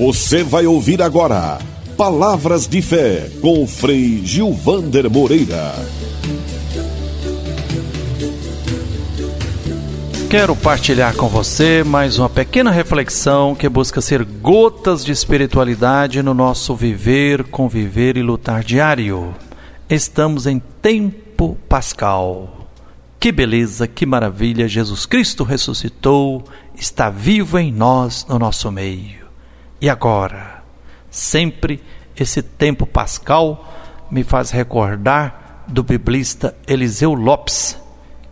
Você vai ouvir agora Palavras de Fé com Frei Gilvander Moreira. Quero partilhar com você mais uma pequena reflexão que busca ser gotas de espiritualidade no nosso viver, conviver e lutar diário. Estamos em tempo pascal. Que beleza, que maravilha! Jesus Cristo ressuscitou, está vivo em nós, no nosso meio. E agora? Sempre esse tempo pascal me faz recordar do biblista Eliseu Lopes,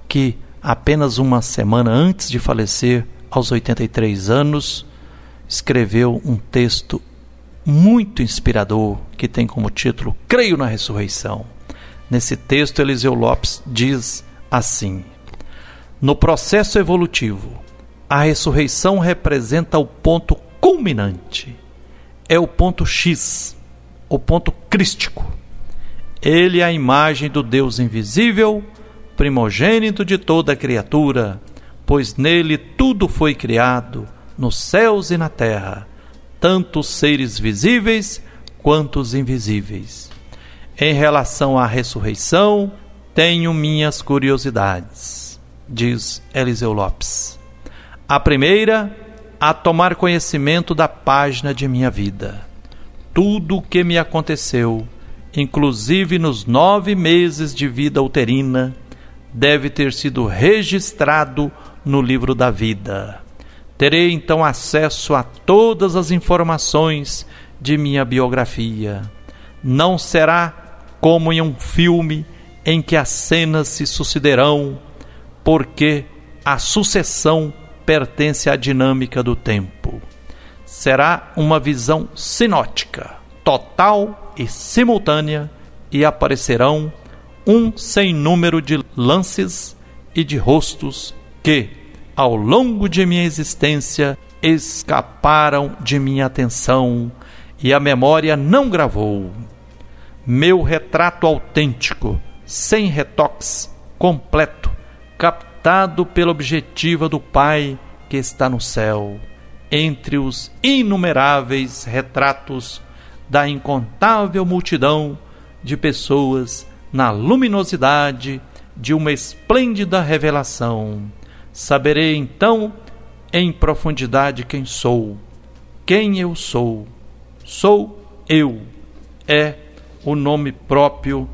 que apenas uma semana antes de falecer, aos 83 anos, escreveu um texto muito inspirador que tem como título Creio na Ressurreição. Nesse texto, Eliseu Lopes diz assim: No processo evolutivo, a ressurreição representa o ponto culminante, é o ponto X, o ponto crístico. Ele é a imagem do Deus invisível, primogênito de toda criatura, pois nele tudo foi criado, nos céus e na terra, tanto os seres visíveis quanto os invisíveis. Em relação à ressurreição, tenho minhas curiosidades, diz Eliseu Lopes. A primeira, a tomar conhecimento da página de minha vida. Tudo o que me aconteceu, inclusive nos nove meses de vida uterina, deve ter sido registrado no livro da vida. Terei então acesso a todas as informações de minha biografia. Não será como em um filme em que as cenas se sucederão, porque a sucessão pertence à dinâmica do tempo. Será uma visão sinótica, total e simultânea, e aparecerão um sem número de lances e de rostos que, ao longo de minha existência, escaparam de minha atenção e a memória não gravou. Meu retrato autêntico sem retoques, completo, captado pela objetiva do Pai que está no céu, entre os inumeráveis retratos da incontável multidão de pessoas na luminosidade de uma esplêndida revelação. Saberei então em profundidade quem sou, quem eu sou. Sou eu. É o nome próprio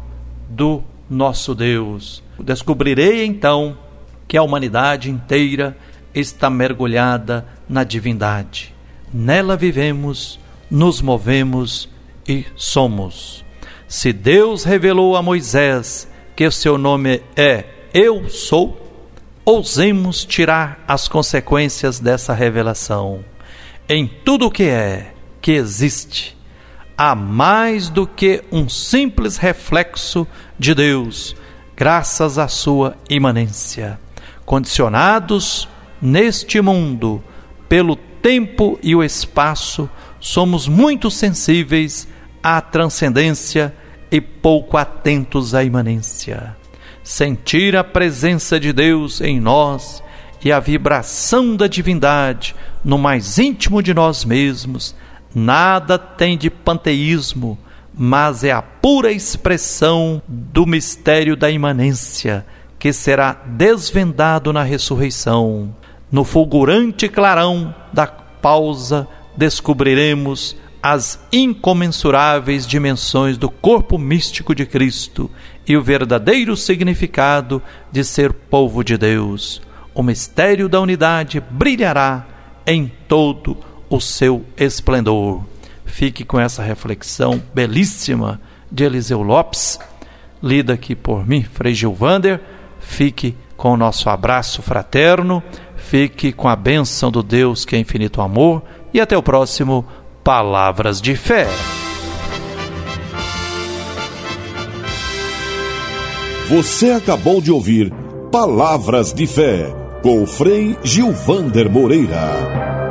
do nosso Deus. Descobrirei então que a humanidade inteira está mergulhada na divindade. Nela vivemos, nos movemos e somos. Se Deus revelou a Moisés que o seu nome é Eu Sou, ousemos tirar as consequências dessa revelação. Em tudo o que é, que existe, há mais do que um simples reflexo de Deus, graças à sua imanência. Condicionados neste mundo pelo tempo e o espaço, somos muito sensíveis à transcendência e pouco atentos à imanência. Sentir a presença de Deus em nós e a vibração da divindade no mais íntimo de nós mesmos nada tem de panteísmo, mas é a pura expressão do mistério da imanência que será desvendado na ressurreição. No fulgurante clarão da pausa, descobriremos as incomensuráveis dimensões do corpo místico de Cristo e o verdadeiro significado de ser povo de Deus. O mistério da unidade brilhará em todo o seu esplendor. Fique com essa reflexão belíssima de Eliseu Lopes, lida aqui por mim, Frei Gilvander. Fique com o nosso abraço fraterno, fique com a bênção do Deus que é infinito amor e até o próximo Palavras de Fé. Você acabou de ouvir Palavras de Fé com o Frei Gilvander Moreira.